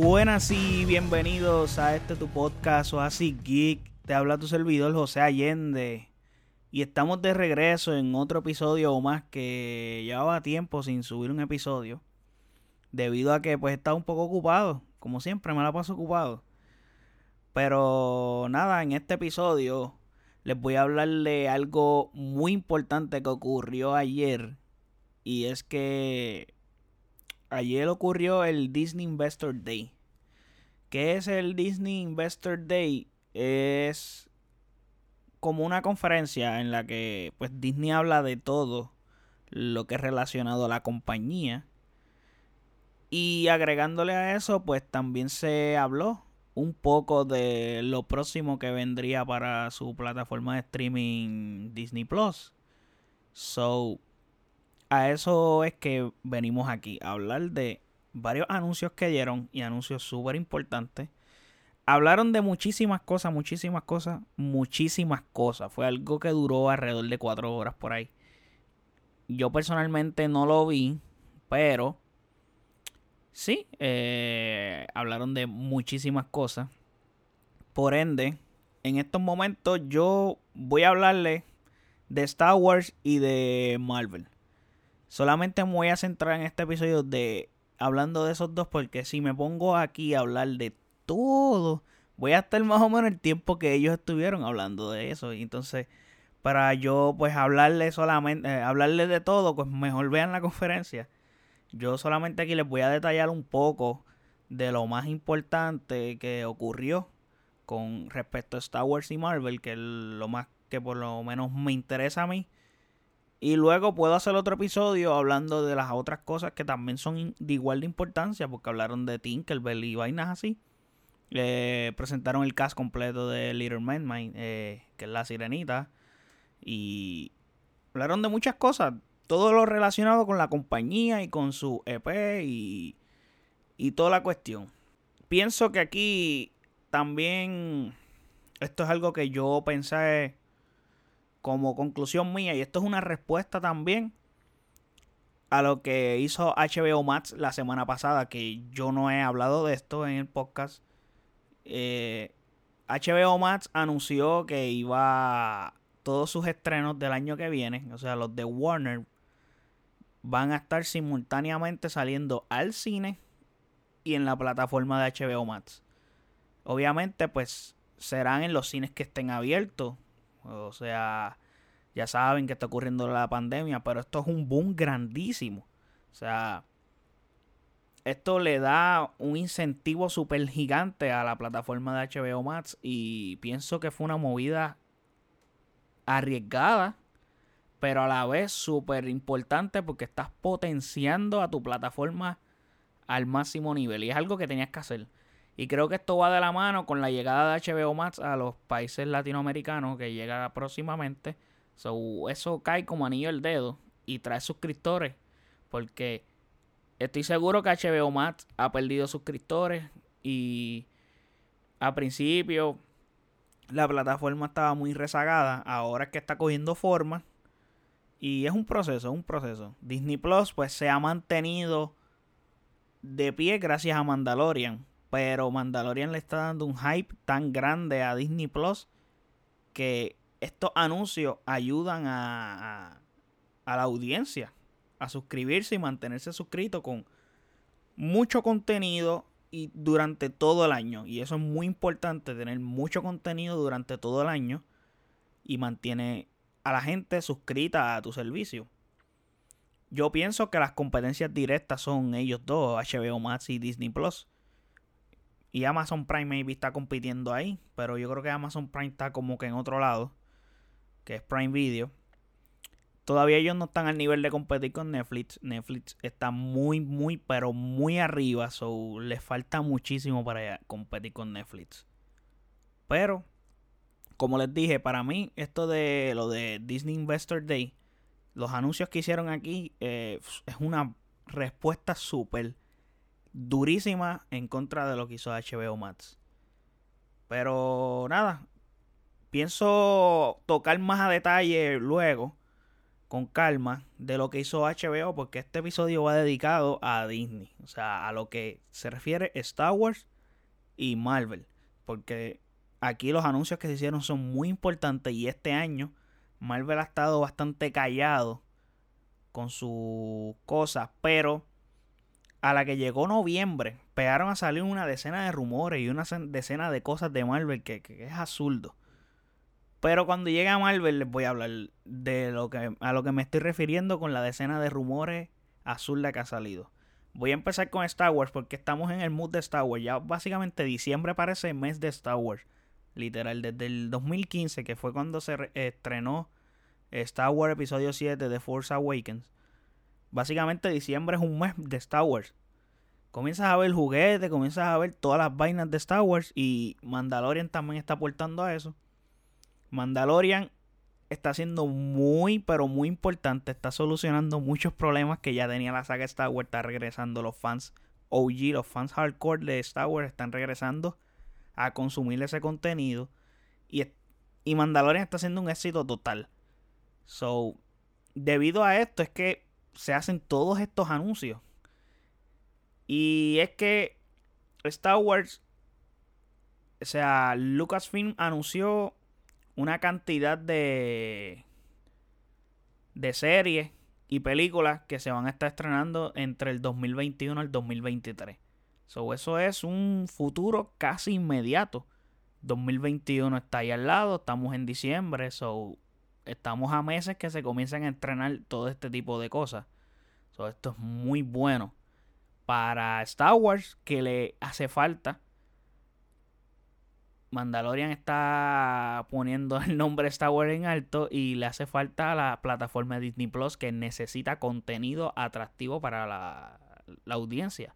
Buenas y bienvenidos a este tu podcast así Geek. Te habla tu servidor José Allende. Y estamos de regreso en otro episodio o más que llevaba tiempo sin subir un episodio. Debido a que pues estaba un poco ocupado. Como siempre me la paso ocupado. Pero nada, en este episodio les voy a hablar de algo muy importante que ocurrió ayer. Y es que ayer ocurrió el Disney Investor Day. ¿Qué es el Disney Investor Day? Es como una conferencia en la que pues Disney habla de todo lo que es relacionado a la compañía. Y agregándole a eso, pues también se habló un poco de lo próximo que vendría para su plataforma de streaming Disney Plus. So, a eso es que venimos aquí, a hablar de varios anuncios que dieron y anuncios súper importantes. Hablaron de muchísimas cosas, muchísimas cosas, muchísimas cosas. Fue algo que duró alrededor de cuatro horas por ahí. Yo personalmente no lo vi, pero sí, eh, hablaron de muchísimas cosas. Por ende, en estos momentos yo voy a hablarle de Star Wars y de Marvel. Solamente me voy a centrar en este episodio de hablando de esos dos porque si me pongo aquí a hablar de todo, voy a estar más o menos el tiempo que ellos estuvieron hablando de eso. Y entonces, para yo pues hablarle solamente, eh, hablarle de todo, pues mejor vean la conferencia. Yo solamente aquí les voy a detallar un poco de lo más importante que ocurrió con respecto a Star Wars y Marvel, que es lo más que por lo menos me interesa a mí. Y luego puedo hacer otro episodio hablando de las otras cosas que también son de igual de importancia, porque hablaron de Tinkerbell y vainas así. Eh, presentaron el cast completo de Little Mermaid, eh, que es la sirenita. Y hablaron de muchas cosas. Todo lo relacionado con la compañía y con su EP y, y toda la cuestión. Pienso que aquí también esto es algo que yo pensé como conclusión mía, y esto es una respuesta también a lo que hizo HBO Max la semana pasada, que yo no he hablado de esto en el podcast. Eh, HBO Max anunció que iba todos sus estrenos del año que viene, o sea, los de Warner, van a estar simultáneamente saliendo al cine y en la plataforma de HBO Max. Obviamente, pues serán en los cines que estén abiertos. O sea, ya saben que está ocurriendo la pandemia, pero esto es un boom grandísimo. O sea, esto le da un incentivo súper gigante a la plataforma de HBO Max y pienso que fue una movida arriesgada, pero a la vez súper importante porque estás potenciando a tu plataforma al máximo nivel y es algo que tenías que hacer. Y creo que esto va de la mano con la llegada de HBO Max a los países latinoamericanos que llega próximamente. So, eso cae como anillo el dedo y trae suscriptores. Porque estoy seguro que HBO Max ha perdido suscriptores y a principio la plataforma estaba muy rezagada. Ahora es que está cogiendo forma. Y es un proceso, es un proceso. Disney Plus pues se ha mantenido de pie gracias a Mandalorian. Pero Mandalorian le está dando un hype tan grande a Disney Plus que estos anuncios ayudan a, a, la audiencia a suscribirse y mantenerse suscrito con mucho contenido y durante todo el año. Y eso es muy importante, tener mucho contenido durante todo el año y mantiene a la gente suscrita a tu servicio. Yo pienso que las competencias directas son ellos dos, HBO Max y Disney Plus. Y Amazon Prime maybe está compitiendo ahí. Pero yo creo que Amazon Prime está como que en otro lado. Que es Prime Video. Todavía ellos no están al nivel de competir con Netflix. Netflix está muy, muy, pero muy arriba. So les falta muchísimo para competir con Netflix. Pero, como les dije, para mí, esto de lo de Disney Investor Day, los anuncios que hicieron aquí, eh, es una respuesta súper durísima en contra de lo que hizo HBO Max. Pero nada, pienso tocar más a detalle luego con calma de lo que hizo HBO, porque este episodio va dedicado a Disney, o sea, a lo que se refiere Star Wars y Marvel, porque aquí los anuncios que se hicieron son muy importantes y este año Marvel ha estado bastante callado con sus cosas, pero a la que llegó noviembre, pegaron a salir una decena de rumores y una decena de cosas de Marvel que, es absurdo. Pero cuando llegue a Marvel les voy a hablar de lo que a lo que me estoy refiriendo con la decena de rumores absurda que ha salido. Voy a empezar con Star Wars porque estamos en el mood de Star Wars. Ya básicamente diciembre parece mes de Star Wars. Literal, desde el 2015, que fue cuando se estrenó Star Wars Episodio 7 de Force Awakens. Básicamente diciembre es un mes de Star Wars. Comienzas a ver juguetes, comienzas a ver todas las vainas de Star Wars y Mandalorian también está aportando a eso. Mandalorian está siendo muy, pero muy importante. Está solucionando muchos problemas que ya tenía la saga Star Wars. Está regresando los fans OG, los fans hardcore de Star Wars están regresando a consumir ese contenido. Y, y Mandalorian está siendo un éxito total. So, debido a esto es que se hacen todos estos anuncios. Y es que Star Wars, o sea, Lucasfilm anunció una cantidad de de series y películas que se van a estar estrenando entre el 2021 y el 2023. So, eso es un futuro casi inmediato. 2021 está ahí al lado, estamos en diciembre, so estamos a meses que se comienzan a entrenar todo este tipo de cosas. esto es muy bueno para Star Wars que le hace falta. Mandalorian está poniendo el nombre Star Wars en alto y le hace falta a la plataforma Disney Plus que necesita contenido atractivo para la, la audiencia.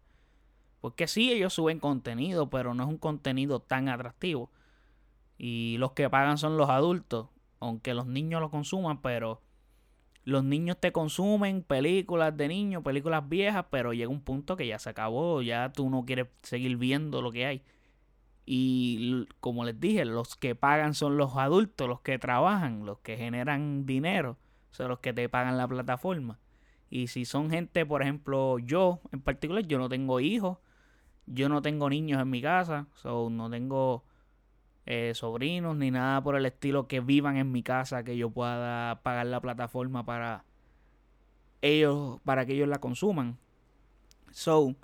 Porque sí, ellos suben contenido, pero no es un contenido tan atractivo. Y los que pagan son los adultos aunque los niños lo consuman, pero los niños te consumen películas de niños, películas viejas, pero llega un punto que ya se acabó, ya tú no quieres seguir viendo lo que hay. Y como les dije, los que pagan son los adultos, los que trabajan, los que generan dinero, son los que te pagan la plataforma. Y si son gente, por ejemplo, yo en particular, yo no tengo hijos, yo no tengo niños en mi casa, so no tengo eh, sobrinos ni nada por el estilo que vivan en mi casa que yo pueda pagar la plataforma para ellos para que ellos la consuman. So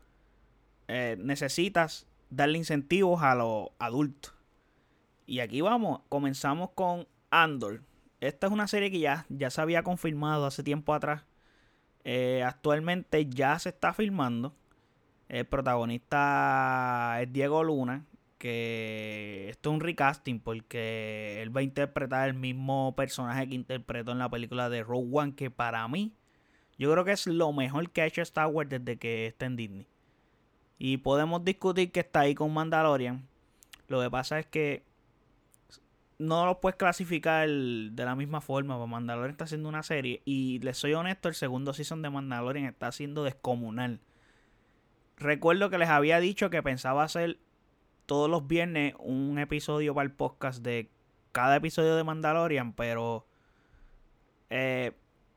eh, necesitas darle incentivos a los adultos. Y aquí vamos comenzamos con Andor. Esta es una serie que ya, ya se había confirmado hace tiempo atrás. Eh, actualmente ya se está filmando. El protagonista es Diego Luna que esto es un recasting porque él va a interpretar el mismo personaje que interpretó en la película de Rogue One, que para mí yo creo que es lo mejor que ha hecho Star Wars desde que está en Disney. Y podemos discutir que está ahí con Mandalorian. Lo que pasa es que no lo puedes clasificar de la misma forma. Porque Mandalorian está haciendo una serie. Y les soy honesto, el segundo season de Mandalorian está siendo descomunal. Recuerdo que les había dicho que pensaba hacer todos los viernes un episodio para el podcast de cada episodio de Mandalorian, pero eh,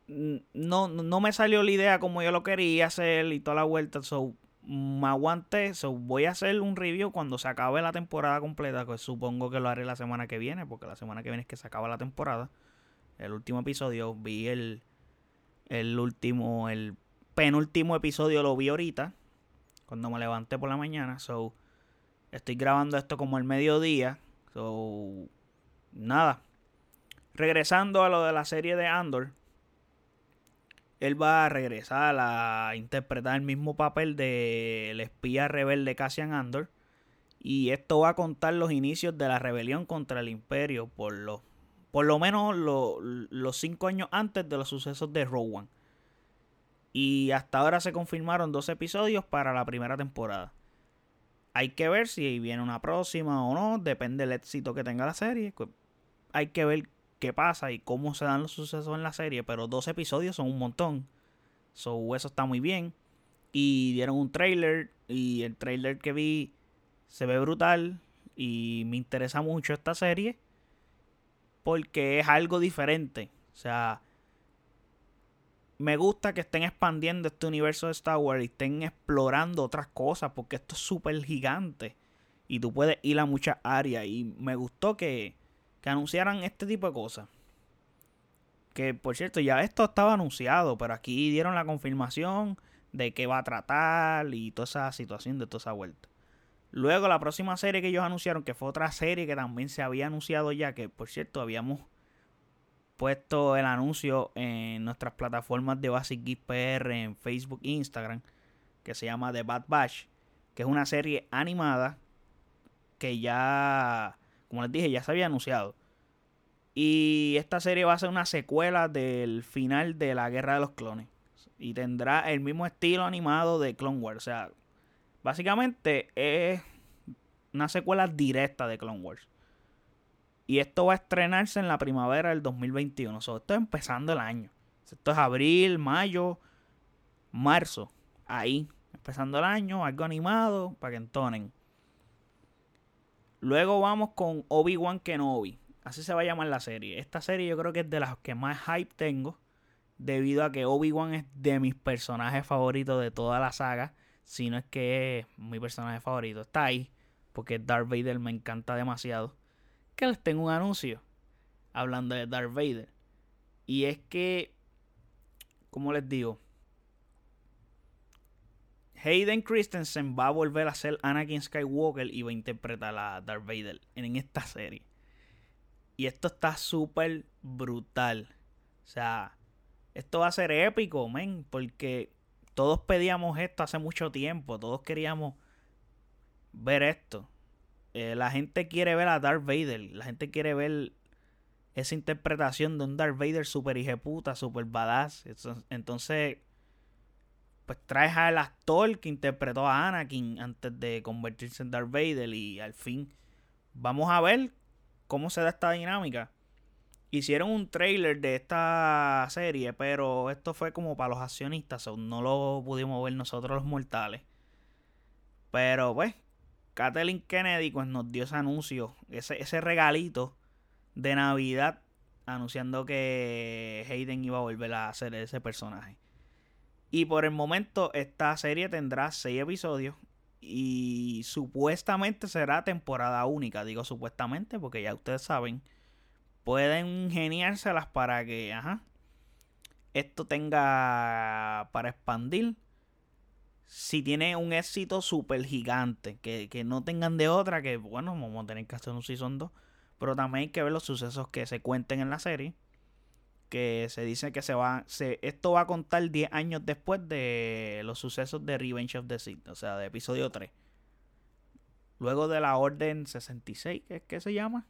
no, no me salió la idea como yo lo quería hacer y toda la vuelta. So, me aguanté. So, voy a hacer un review cuando se acabe la temporada completa. Que supongo que lo haré la semana que viene. Porque la semana que viene es que se acaba la temporada. El último episodio. Vi el. El último. El penúltimo episodio lo vi ahorita. Cuando me levanté por la mañana. So. Estoy grabando esto como el mediodía. So, nada. Regresando a lo de la serie de Andor. Él va a regresar a interpretar el mismo papel del espía rebelde Cassian Andor. Y esto va a contar los inicios de la rebelión contra el imperio. Por lo, por lo menos los cinco años antes de los sucesos de One. Y hasta ahora se confirmaron dos episodios para la primera temporada. Hay que ver si viene una próxima o no, depende del éxito que tenga la serie. Hay que ver qué pasa y cómo se dan los sucesos en la serie, pero dos episodios son un montón. So, eso está muy bien. Y dieron un trailer y el trailer que vi se ve brutal y me interesa mucho esta serie porque es algo diferente. O sea, me gusta que estén expandiendo este universo de Star Wars y estén explorando otras cosas porque esto es súper gigante y tú puedes ir a muchas áreas y me gustó que, que anunciaran este tipo de cosas. Que por cierto, ya esto estaba anunciado, pero aquí dieron la confirmación de que va a tratar y toda esa situación de toda esa vuelta. Luego la próxima serie que ellos anunciaron, que fue otra serie que también se había anunciado ya, que por cierto habíamos puesto el anuncio en nuestras plataformas de Basic Geek PR en Facebook e Instagram, que se llama The Bad Batch, que es una serie animada que ya, como les dije, ya se había anunciado. Y esta serie va a ser una secuela del final de la Guerra de los Clones. Y tendrá el mismo estilo animado de Clone Wars. O sea, básicamente es una secuela directa de Clone Wars. Y esto va a estrenarse en la primavera del 2021. O sea, esto es empezando el año. Esto es abril, mayo, marzo. Ahí, empezando el año, algo animado para que entonen. Luego vamos con Obi-Wan Kenobi. Así se va a llamar la serie. Esta serie yo creo que es de las que más hype tengo. Debido a que Obi-Wan es de mis personajes favoritos de toda la saga. Si no es que es mi personaje favorito. Está ahí. Porque Darth Vader me encanta demasiado que les tengo un anuncio hablando de Darth Vader. Y es que, como les digo, Hayden Christensen va a volver a ser Anakin Skywalker y va a interpretar a Darth Vader en esta serie. Y esto está súper brutal. O sea, esto va a ser épico, men, porque todos pedíamos esto hace mucho tiempo, todos queríamos ver esto. Eh, la gente quiere ver a Darth Vader. La gente quiere ver esa interpretación de un Darth Vader super hijeputa, super badass. Entonces, pues traes al actor que interpretó a Anakin antes de convertirse en Darth Vader. Y al fin, vamos a ver cómo se da esta dinámica. Hicieron un trailer de esta serie, pero esto fue como para los accionistas, no lo pudimos ver nosotros los mortales. Pero pues, Kathleen Kennedy pues, nos dio ese anuncio, ese, ese regalito de Navidad, anunciando que Hayden iba a volver a hacer ese personaje. Y por el momento esta serie tendrá seis episodios y supuestamente será temporada única. Digo supuestamente porque ya ustedes saben, pueden ingeniárselas para que, ajá, esto tenga para expandir si tiene un éxito súper gigante, que, no tengan de otra, que bueno, vamos a tener que hacer un Season 2, pero también hay que ver los sucesos que se cuenten en la serie, que se dice que se va, se, esto va a contar 10 años después de los sucesos de Revenge of the Sith, o sea, de episodio 3. Luego de la Orden 66, que es que se llama,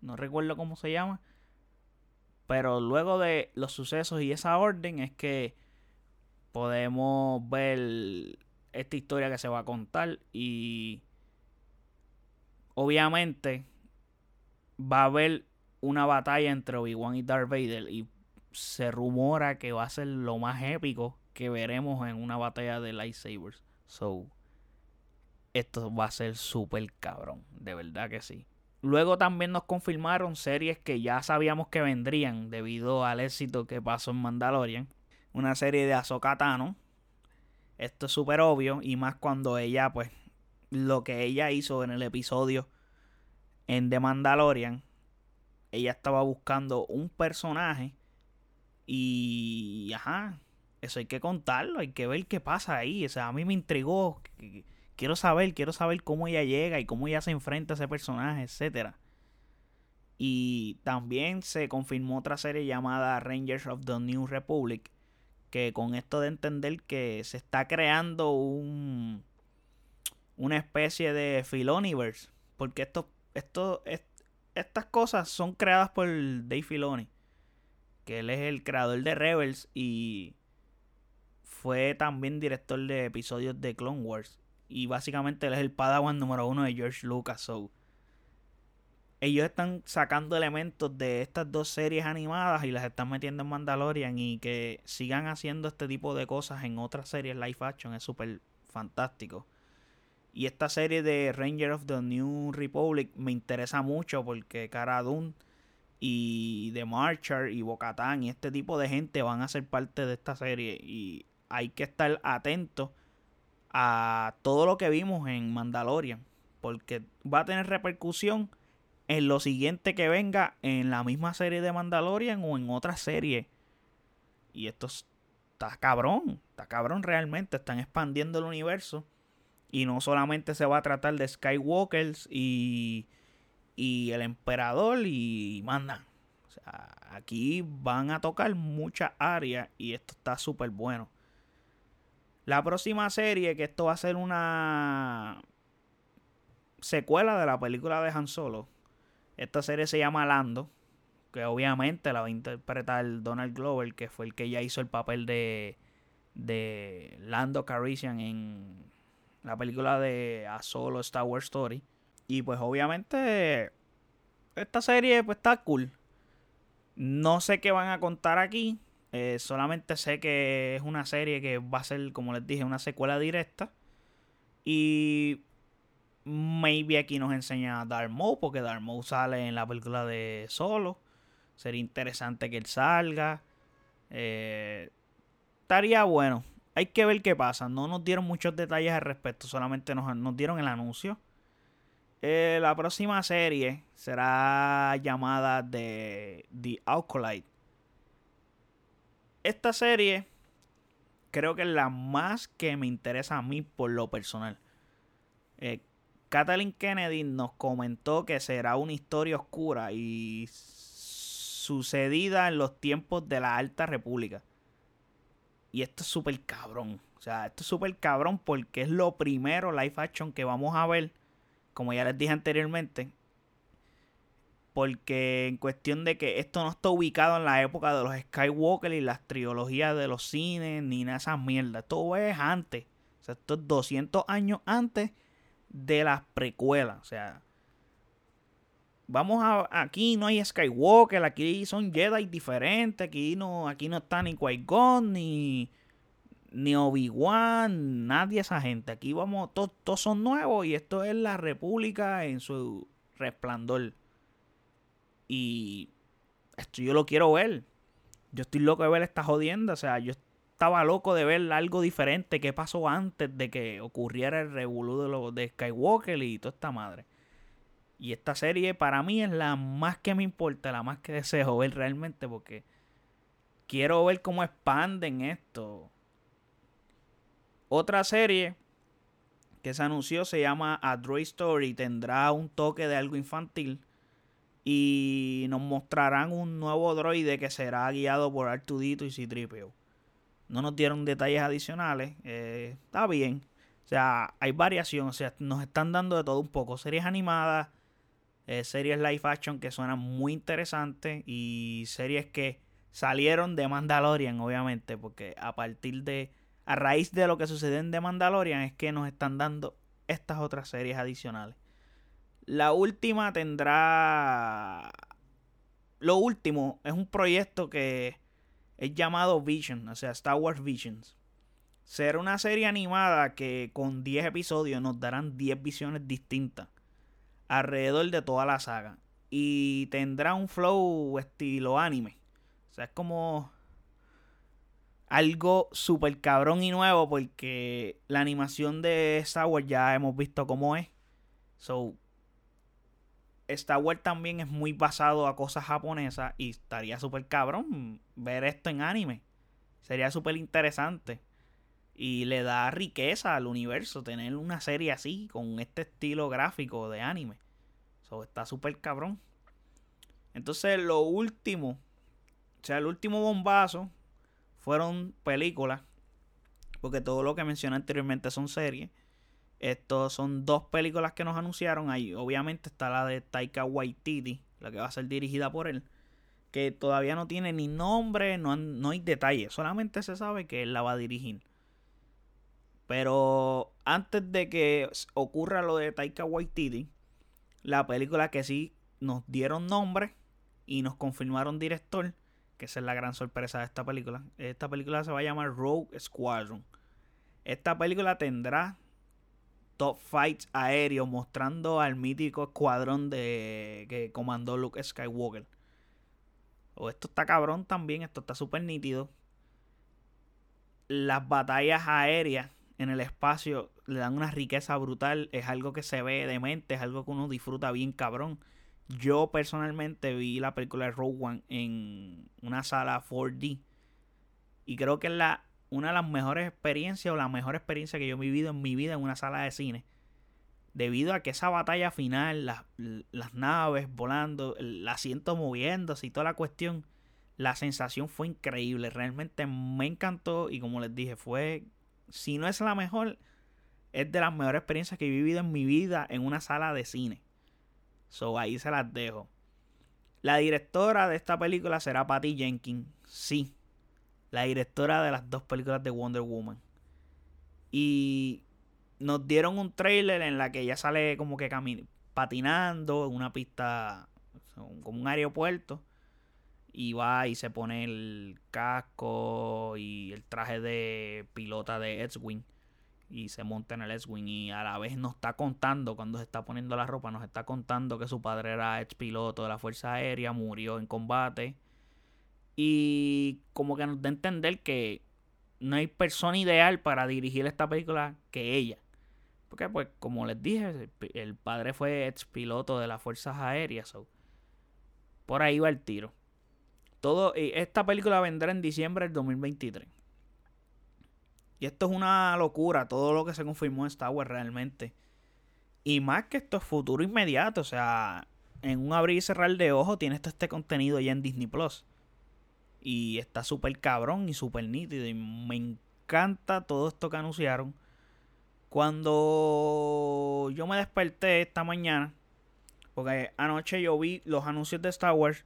no recuerdo cómo se llama, pero luego de los sucesos y esa orden es que podemos ver esta historia que se va a contar y obviamente va a haber una batalla entre Obi-Wan y Darth Vader y se rumora que va a ser lo más épico que veremos en una batalla de lightsabers. So, esto va a ser súper cabrón, de verdad que sí. Luego también nos confirmaron series que ya sabíamos que vendrían debido al éxito que pasó en Mandalorian una serie de Ahsoka Tano. Esto es súper obvio y más cuando ella, pues, lo que ella hizo en el episodio en The Mandalorian, ella estaba buscando un personaje y, ajá, eso hay que contarlo, hay que ver qué pasa ahí. O sea, a mí me intrigó. Quiero saber, quiero saber cómo ella llega y cómo ella se enfrenta a ese personaje, etcétera. Y también se confirmó otra serie llamada Rangers of the New Republic, que con esto de entender que se está creando un una especie de Filoniverse, porque estas cosas son creadas por Dave Filoni, que él es el creador de Rebels y fue también director de episodios de Clone Wars y básicamente él es el Padawan número uno de George Lucas. Ellos están sacando elementos de estas dos series animadas y las están metiendo en Mandalorian y que sigan haciendo este tipo de cosas en otras series live action es súper fantástico. Y esta serie de Ranger of the New Republic me interesa mucho porque Cara Dune y The Marcher y Bocatán y este tipo de gente van a ser parte de esta serie y hay que estar atentos a todo lo que vimos en Mandalorian porque va a tener repercusión en lo siguiente que venga en la misma serie de Mandalorian o en otra serie. Y esto está cabrón, está cabrón realmente, están expandiendo el universo. Y no solamente se va a tratar de Skywalkers y, y el emperador y aquí van a tocar muchas áreas y esto está súper bueno. La próxima serie, que esto va a ser una secuela de la película de Han Solo, esta serie se llama Lando, que obviamente la va a interpretar Donald Glover, que fue el que ya hizo el papel de, de Lando Carician en la película de A Solo Star Wars Story. Y pues obviamente esta serie pues está cool. No sé qué van a contar aquí. Eh, solamente sé que es una serie que va a ser, como les dije, una secuela directa. Y Maybe aquí nos enseña a Maul, porque Maul sale en la película de Solo. Sería interesante que él salga. Eh, estaría bueno. Hay que ver qué pasa. No nos dieron muchos detalles al respecto, solamente nos, dieron el anuncio. Eh, la próxima serie será llamada The, The Alcolite. Esta serie creo que es la más que me interesa a mí por lo personal. Eh, Kathleen Kennedy nos comentó que será una historia oscura y sucedida en los tiempos de la Alta República. Y esto es súper cabrón. O sea, esto es súper cabrón porque es lo primero live action que vamos a ver. Como ya les dije anteriormente. Porque en cuestión de que esto no está ubicado en la época de los Skywalker y las trilogías de los cines, ni nada de esas mierdas. Todo es antes. O sea, esto es 200 años antes de las precuelas. O sea, vamos a. Aquí no hay Skywalker, aquí son Jedi diferentes. Aquí no, aquí no está ni Qui-Gon, ni, ni Obi-Wan, nadie esa gente. Aquí vamos, todos, son nuevos y esto es la República en su resplandor. Y esto yo lo quiero ver. Yo estoy loco de ver esta jodienda. O sea, yo estaba loco de ver algo diferente que pasó antes de que ocurriera el revolú de, lo, de Skywalker y toda esta madre. Y esta serie para mí es la más que me importa, la más que deseo ver realmente porque quiero ver cómo expanden esto. Otra serie que se anunció se llama A Droid Story. Tendrá un toque de algo infantil. Y nos mostrarán un nuevo droide que será guiado por Artudito y Citripio. No nos dieron detalles adicionales. Eh, está bien. O sea, hay variación. O sea, nos están dando de todo un poco. Series animadas, eh, series live action que suenan muy interesantes. Y series que salieron de Mandalorian, obviamente. Porque a partir de. A raíz de lo que sucede en The Mandalorian es que nos están dando estas otras series adicionales. La última tendrá. Lo último es un proyecto que es llamado Vision, o sea, Star Wars Visions. Será una serie animada que con 10 episodios nos darán 10 visiones distintas alrededor de toda la saga. Y tendrá un flow estilo anime. O sea, es como algo súper cabrón y nuevo porque la animación de Star Wars ya hemos visto cómo es. So, Star Wars también es muy basado a cosas japonesas y estaría súper cabrón ver esto en anime. Sería súper interesante. Y le da riqueza al universo tener una serie así, con este estilo gráfico de anime. Eso está súper cabrón. Entonces, lo último, o sea, el último bombazo fueron películas. Porque todo lo que mencioné anteriormente son series. Estos son dos películas que nos anunciaron. Ahí obviamente está la de Taika Waititi, la que va a ser dirigida por él. Que todavía no tiene ni nombre, no, no hay detalles. Solamente se sabe que él la va a dirigir. Pero antes de que ocurra lo de Taika Waititi, la película que sí nos dieron nombre y nos confirmaron director, que esa es la gran sorpresa de esta película. Esta película se va a llamar Rogue Squadron. Esta película tendrá top fights aéreos mostrando al mítico escuadrón de que comandó Luke Skywalker. O esto está cabrón también, esto está súper nítido. Las batallas aéreas en el espacio le dan una riqueza brutal. Es algo que se ve de mente, es algo que uno disfruta bien cabrón. Yo personalmente vi la película de Rogue One en una sala 4D. Y creo que es la, una de las mejores experiencias o la mejor experiencia que yo he vivido en mi vida en una sala de cine. Debido a que esa batalla final, las, las naves volando, el asiento moviéndose y toda la cuestión, la sensación fue increíble. Realmente me encantó y como les dije, fue, si no es la mejor, es de las mejores experiencias que he vivido en mi vida en una sala de cine. So ahí se las dejo. La directora de esta película será Patty Jenkins. Sí. La directora de las dos películas de Wonder Woman. Y nos dieron un trailer en la que ella sale como que patinando en una pista como un aeropuerto y va y se pone el casco y el traje de pilota de X-Wing y se monta en el X-Wing y a la vez nos está contando cuando se está poniendo la ropa, nos está contando que su padre era ex piloto de la Fuerza Aérea, murió en combate y como que nos da a entender que no hay persona ideal para dirigir esta película que ella. Porque pues como les dije, el padre fue ex piloto de las Fuerzas Aéreas. por ahí va el tiro. Todo, esta película vendrá en diciembre del 2023. Y esto es una locura, todo lo que se confirmó en Star Wars realmente. Y más que esto es futuro inmediato, o sea, en un abrir y cerrar de ojo tienes este contenido ya en Disney Plus. Y está súper cabrón y súper nítido. Y me encanta todo esto que anunciaron. Cuando yo me desperté esta mañana, porque anoche yo vi los anuncios de Star Wars.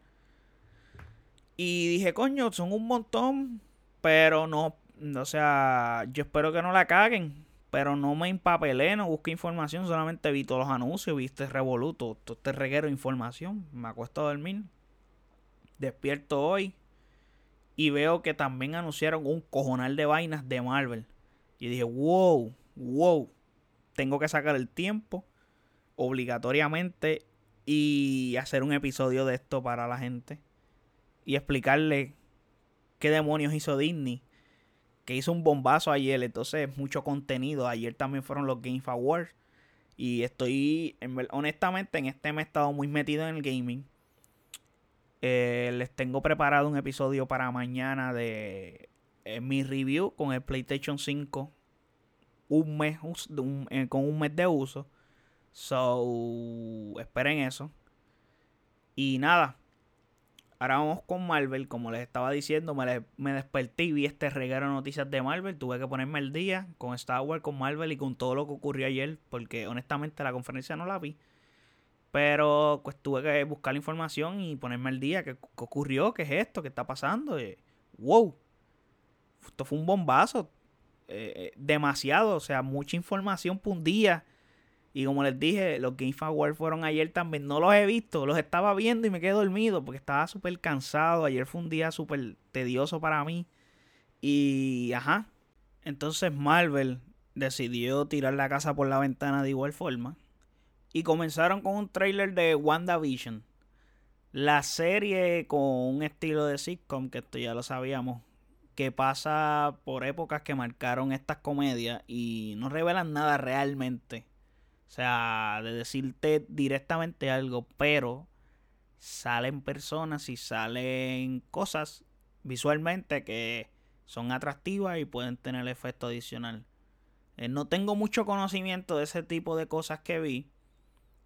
Y dije, coño, son un montón. Pero no o sea, yo espero que no la caguen. Pero no me empapelé, no busqué información. Solamente vi todos los anuncios, viste revoluto, todo este reguero de información. Me acuesto a dormir. Despierto hoy. Y veo que también anunciaron un cojonal de vainas de Marvel. Y dije, wow, wow. Tengo que sacar el tiempo. Obligatoriamente. Y hacer un episodio de esto para la gente. Y explicarle qué demonios hizo Disney que hizo un bombazo ayer, entonces mucho contenido. Ayer también fueron los Game Awards. Y estoy, honestamente, en este me he estado muy metido en el gaming. Eh, les tengo preparado un episodio para mañana de eh, mi review con el PlayStation 5. Un mes, eh, con un mes de uso. So, esperen eso. Y nada, Ahora vamos con Marvel. Como les estaba diciendo, me, desperté y vi este regalo de noticias de Marvel. Tuve que ponerme al día con Star Wars, con Marvel y con todo lo que ocurrió ayer. Porque honestamente la conferencia no la vi. Pero pues tuve que buscar la información y ponerme al día. ¿Qué, ocurrió? ¿Qué es esto? ¿Qué está pasando? ¡Wow! Esto fue un bombazo. Eh, eh, demasiado. O sea, mucha información por un día. Y como les dije, los Game Awards fueron ayer también. No los he visto, los estaba viendo y me quedé dormido porque estaba súper cansado. Ayer fue un día súper tedioso para mí. Y ajá. Entonces Marvel decidió tirar la casa por la ventana de igual forma. Y comenzaron con un trailer de WandaVision. La serie con un estilo de sitcom, que esto ya lo sabíamos, que pasa por épocas que marcaron estas comedias y no revelan nada realmente o sea, de decirte directamente algo, pero salen personas y salen cosas visualmente que son atractivas y pueden tener efecto adicional. Eh, no tengo mucho conocimiento de ese tipo de cosas que vi.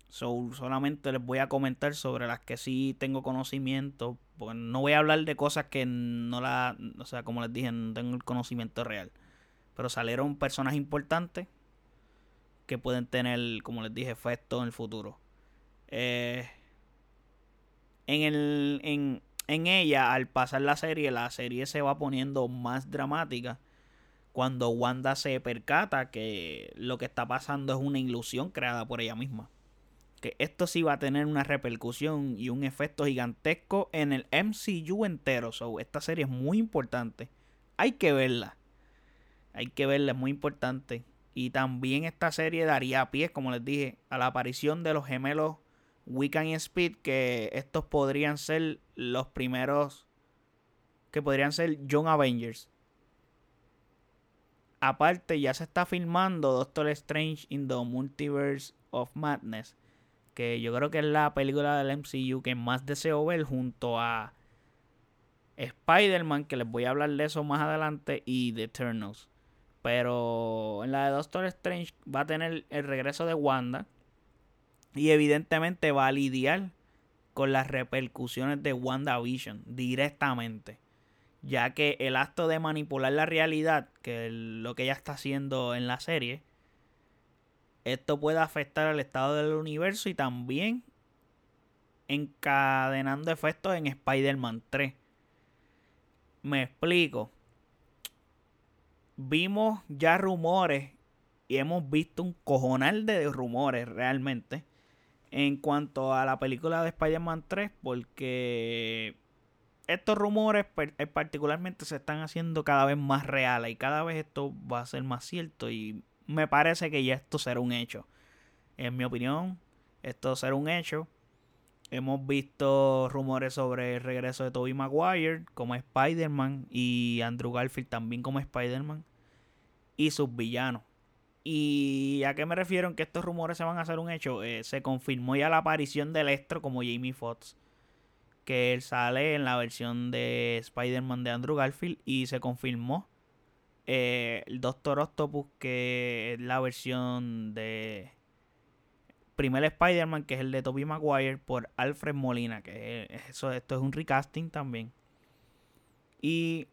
Solamente les voy a comentar sobre las que sí tengo conocimiento. Porque no voy a hablar de cosas que no la. O sea, como les dije, no tengo el conocimiento real. Pero salieron personas importantes que pueden tener, como les dije, efecto en el futuro. Eh, en, el, en, en ella, al pasar la serie, la serie se va poniendo más dramática cuando Wanda se percata que lo que está pasando es una ilusión creada por ella misma. Que esto sí va a tener una repercusión y un efecto gigantesco en el MCU entero. So, esta serie es muy importante. Hay que verla. Hay que verla, es muy importante. Y también esta serie daría pie, como les dije, a la aparición de los gemelos Wiccan y Speed, que estos podrían ser los primeros que podrían ser Young Avengers. Aparte, ya se está filmando Doctor Strange in the Multiverse of Madness, que yo creo que es la película del MCU que más deseo ver junto a Spider-Man, que les voy a hablar de eso más adelante, y The Eternals. Pero en la de Doctor Strange va a tener el regreso de Wanda. Y evidentemente va a lidiar con las repercusiones de WandaVision directamente. Ya que el acto de manipular la realidad, que es lo que ella está haciendo en la serie, esto puede afectar al estado del universo y también encadenando efectos en Spider-Man 3. Me explico. Vimos ya rumores y hemos visto un cojonal de rumores realmente en cuanto a la película de Spider-Man 3 porque estos rumores eh, particularmente se están haciendo cada vez más reales y cada vez esto va a ser más cierto y me parece que ya esto será un hecho. En mi opinión, esto será un hecho. Hemos visto rumores sobre el regreso de Tobey Maguire como Spider-Man y Andrew Garfield también como Spider-Man y sus villanos. ¿Y a qué me refiero en que estos rumores se van a hacer un hecho? Eh, se confirmó ya la aparición de Electro como Jamie Foxx. Que él sale en la versión de Spider-Man de Andrew Garfield. Y se confirmó eh, el Doctor Octopus, que es la versión de primer Spider-Man, que es el de Tobey Maguire, por Alfred Molina, que eso, esto es un recasting también. Y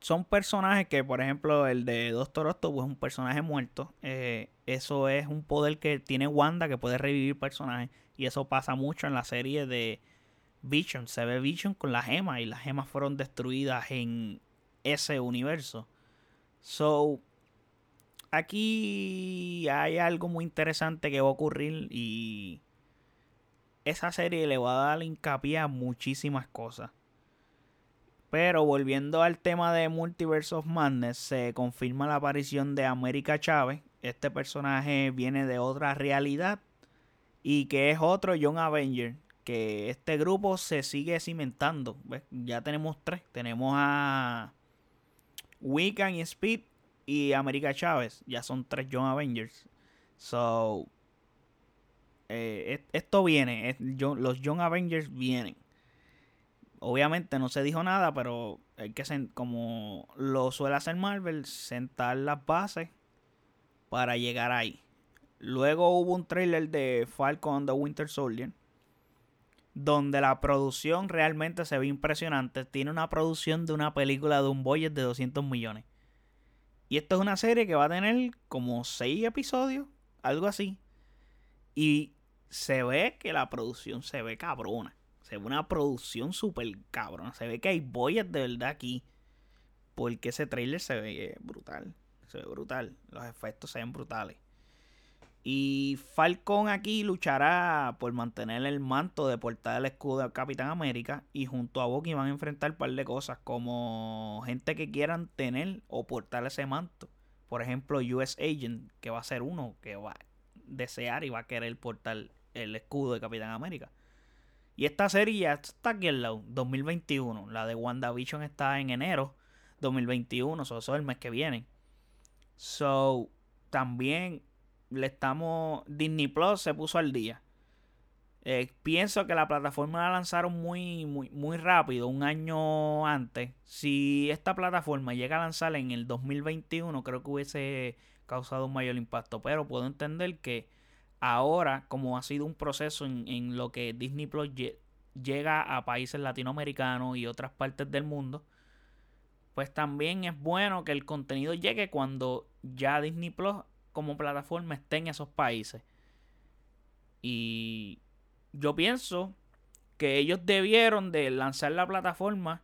son personajes que, por ejemplo, el de Doctor Octopus es un personaje muerto. Eh, eso es un poder que tiene Wanda que puede revivir personajes. Y eso pasa mucho en la serie de Vision. Se ve Vision con las gemas y las gemas fueron destruidas en ese universo. So, aquí hay algo muy interesante que va a ocurrir y esa serie le va a dar hincapié a muchísimas cosas. Pero volviendo al tema de Multiverse of Madness, se confirma la aparición de América Chávez. Este personaje viene de otra realidad y que es otro John Avenger. Que este grupo se sigue cimentando. Ya tenemos tres. Tenemos a Wiccan y Speed y América Chávez. Ya son tres John Avengers. So, eh, esto viene. los John Avengers vienen. Obviamente no se dijo nada, pero hay que, como lo suele hacer Marvel, sentar las bases para llegar ahí. Luego hubo un trailer de Falcon the Winter Soldier. Donde la producción realmente se ve impresionante. Tiene una producción de una película de un budget de 200 millones. Y esto es una serie que va a tener como 6 episodios, algo así. Y se ve que la producción se ve cabrona. Se ve una producción súper cabrona. Se ve que hay boyas de verdad aquí. Porque ese trailer se ve brutal. Se ve brutal. Los efectos se ven brutales. Y Falcon aquí luchará por mantener el manto de portar el escudo del Capitán América. Y junto a Bucky van a enfrentar un par de cosas. Como gente que quieran tener o portar ese manto. Por ejemplo, US Agent, que va a ser uno que va a desear y va a querer portar el escudo de Capitán América. Y esta serie está aquí al lado, 2021. La de WandaVision está en enero 2021, eso es el mes que viene. So, también le estamos. Disney Plus se puso al día. Eh, pienso que la plataforma la lanzaron muy, muy, muy rápido, un año antes. Si esta plataforma llega a lanzar en el 2021, creo que hubiese causado un mayor impacto. Pero puedo entender que ahora, como ha sido un proceso en, en lo que Disney Plus llega a países latinoamericanos y otras partes del mundo, pues también es bueno que el contenido llegue cuando ya Disney Plus como plataforma esté en esos países. Y yo pienso que ellos debieron de lanzar la plataforma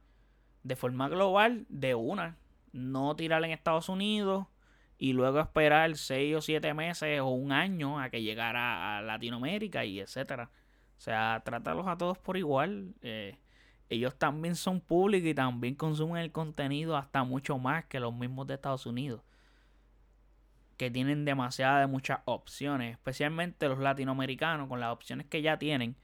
de forma global de una. No tirar en Estados Unidos y luego esperar seis o siete meses o un año a que llegara a Latinoamérica y etcétera. O sea, trátalos a todos por igual. Eh, ellos también son públicos y también consumen el contenido hasta mucho más que los mismos de Estados Unidos. Que tienen demasiadas de muchas opciones, especialmente los latinoamericanos con las opciones que ya tienen,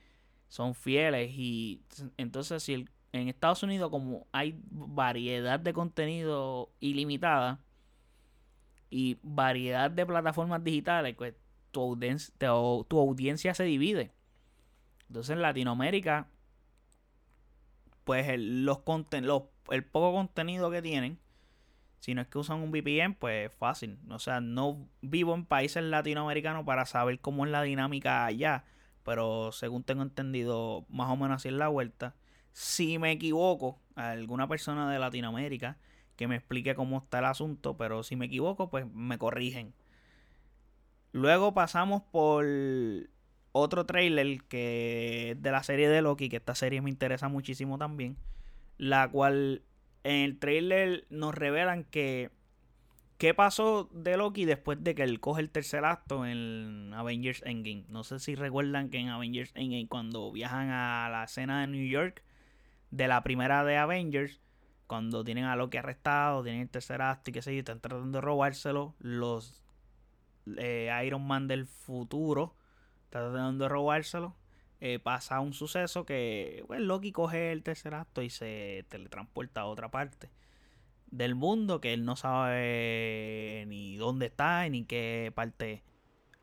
son fieles y entonces si en Estados Unidos como hay variedad de contenido ilimitada y variedad de plataformas digitales, pues tu audiencia, se divide. Entonces en Latinoamérica, pues el, los, el poco contenido que tienen si no es que usan un VPN, pues fácil. O sea, no vivo en países latinoamericanos para saber cómo es la dinámica allá. Pero según tengo entendido, más o menos así es la vuelta. Si me equivoco, alguna persona de Latinoamérica que me explique cómo está el asunto. Pero si me equivoco, pues me corrigen. Luego pasamos por otro trailer que es de la serie de Loki, que esta serie me interesa muchísimo también. La cual en el trailer nos revelan que qué pasó de Loki después de que él coge el tercer acto en Avengers Endgame. No sé si recuerdan que en Avengers Endgame cuando viajan a la escena de New York de la primera de Avengers, cuando tienen a Loki arrestado, tienen el tercer acto y qué sé yo, están tratando de robárselo, los eh, Iron Man del futuro están tratando de robárselo eh, pasa un suceso que pues, Loki coge el tercer acto y se teletransporta a otra parte del mundo que él no sabe ni dónde está ni qué parte.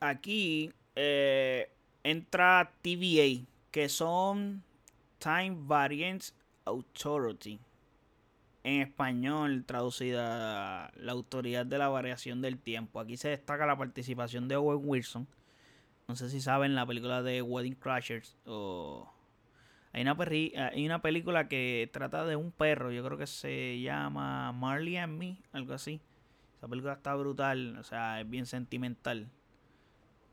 Aquí eh, entra TVA, que son Time Variance Authority. En español, traducida la autoridad de la variación del tiempo. Aquí se destaca la participación de Owen Wilson no sé si saben la película de Wedding Crashers o... Hay una, hay una película que trata de un perro, yo creo que se llama Marley and Me, algo así. Esa película está brutal, o sea, es bien sentimental.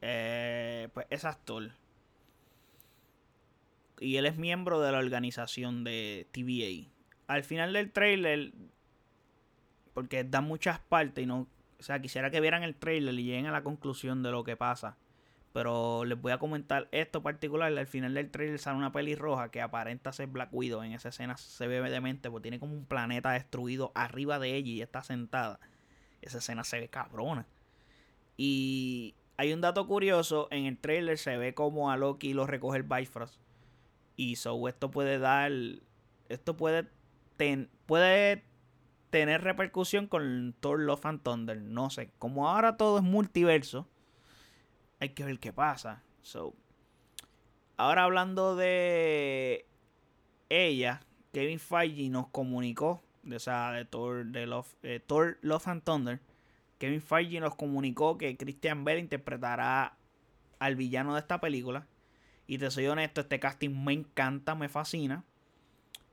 Eh, pues es actor. Y él es miembro de la organización de TVA. Al final del trailer, porque da muchas partes y no... O sea, quisiera que vieran el trailer y lleguen a la conclusión de lo que pasa. Pero les voy a comentar esto particular. Al final del trailer sale una pelirroja que aparenta ser Black Widow. En esa escena se ve mente porque tiene como un planeta destruido arriba de ella y está sentada. Esa escena se ve cabrona. Y hay un dato curioso. En el trailer se ve como a Loki lo recoge el Bifrost. Y so esto puede dar. Esto puede, puede tener repercusión con Thor Love and Thunder. No sé. Como ahora todo es multiverso hay que ver qué pasa. So, ahora hablando de ella, Kevin Feige nos comunicó, o sea, de Thor, de Love, eh, Thor Love and Thunder, Kevin Feige nos comunicó que Christian Bell interpretará al villano de esta película. Y te soy honesto, este casting me encanta, me fascina.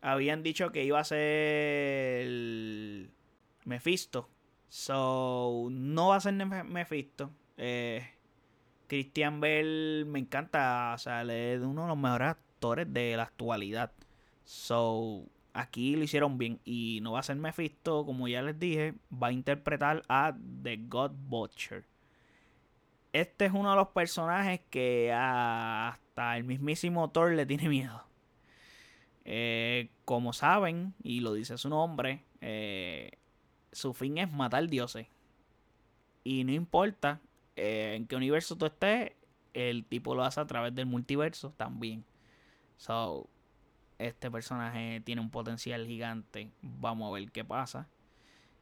Habían dicho que iba a ser el Mephisto. So, no va a ser Mephisto. Eh, Christian Bell me encanta, o sea, es uno de los mejores actores de la actualidad. So, aquí lo hicieron bien. Y no va a ser Mephisto, como ya les dije, va a interpretar a The God Butcher. Este es uno de los personajes que hasta el mismísimo Thor le tiene miedo. Eh, como saben, y lo dice su nombre, eh, su fin es matar dioses. Y no importa eh, en qué universo tú estés, el tipo lo hace a través del multiverso también. So, este personaje tiene un potencial gigante. Vamos a ver qué pasa.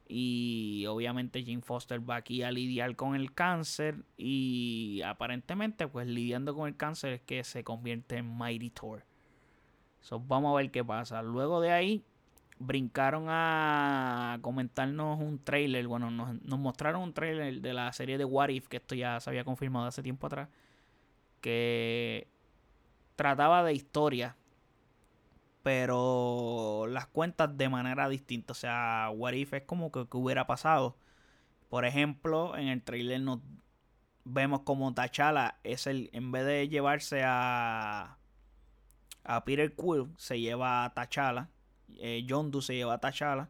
Y obviamente Jane Foster va aquí a lidiar con el cáncer. Y aparentemente, pues lidiando con el cáncer es que se convierte en Mighty Thor. So, vamos a ver qué pasa. Luego de ahí, brincaron a comentarnos un trailer. Bueno, nos, mostraron un trailer de la serie de What If, que esto ya se había confirmado hace tiempo atrás. Que trataba de historia, pero las cuentas de manera distinta. O sea, What If es como que, hubiera pasado. Por ejemplo, en el trailer nos vemos como T'Challa es el, en vez de llevarse a a Peter Quill, se lleva a T'Challa eh, John Doe se lleva a T'Challa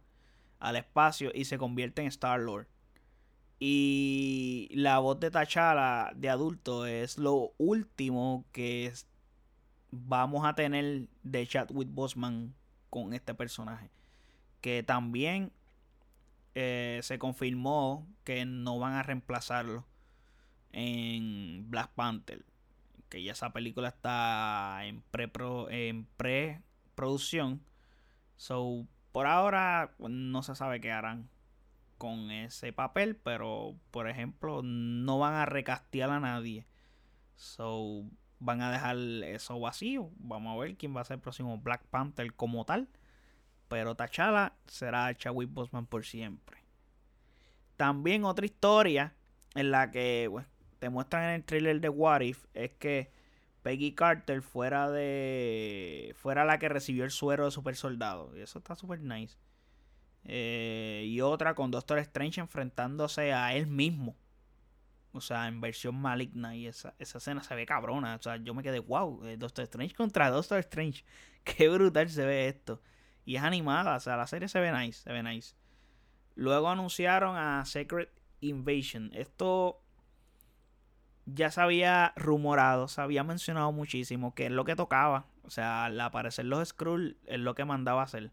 al espacio y se convierte en Star Lord. Y la voz de T'Challa de adulto es lo último que vamos a tener de Chadwick Boseman con este personaje. Que también eh, se confirmó que no van a reemplazarlo en Black Panther. Que ya esa película está en pre en preproducción. So, por ahora no se sabe qué harán con ese papel, pero por ejemplo, no van a recastear a nadie. So, van a dejar eso vacío. Vamos a ver quién va a ser el próximo Black Panther como tal. Pero T'Challa será Chadwick Boseman por siempre. También otra historia en la que pues, te muestran en el trailer de What If es que Peggy Carter fuera de fuera la que recibió el suero de super soldado y eso está súper nice. Eh, y otra con Doctor Strange enfrentándose a él mismo. O sea en versión maligna y esa, esa escena se ve cabrona. O sea yo me quedé wow eh, Doctor Strange contra Doctor Strange qué brutal se ve esto. Y es animada o sea la serie se ve nice se ve nice. Luego anunciaron a Secret Invasion. Esto ya se había rumorado, se había mencionado muchísimo que es lo que tocaba. O sea, al aparecer los Skrull es lo que mandaba hacer.